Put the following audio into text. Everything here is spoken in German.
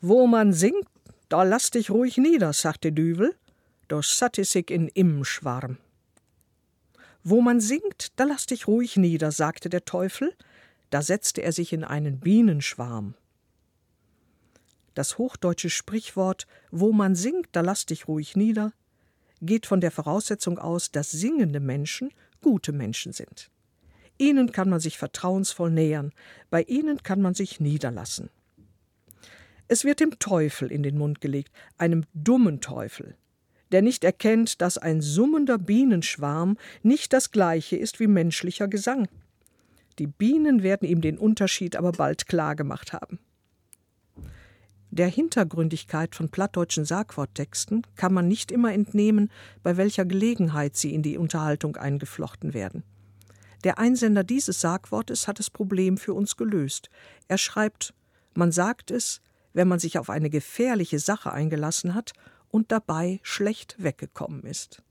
Wo man singt, da lass dich ruhig nieder, sagte Düvel, doch satte sich in Immenschwarm. Wo man singt, da lass dich ruhig nieder, sagte der Teufel, da setzte er sich in einen Bienenschwarm. Das hochdeutsche Sprichwort Wo man singt, da lass dich ruhig nieder geht von der Voraussetzung aus, dass singende Menschen gute Menschen sind. Ihnen kann man sich vertrauensvoll nähern, bei ihnen kann man sich niederlassen. Es wird dem Teufel in den Mund gelegt, einem dummen Teufel, der nicht erkennt, dass ein summender Bienenschwarm nicht das gleiche ist wie menschlicher Gesang. Die Bienen werden ihm den Unterschied aber bald klar gemacht haben. Der Hintergründigkeit von plattdeutschen Sagworttexten kann man nicht immer entnehmen, bei welcher Gelegenheit sie in die Unterhaltung eingeflochten werden. Der Einsender dieses Sagwortes hat das Problem für uns gelöst. Er schreibt, man sagt es, wenn man sich auf eine gefährliche Sache eingelassen hat und dabei schlecht weggekommen ist.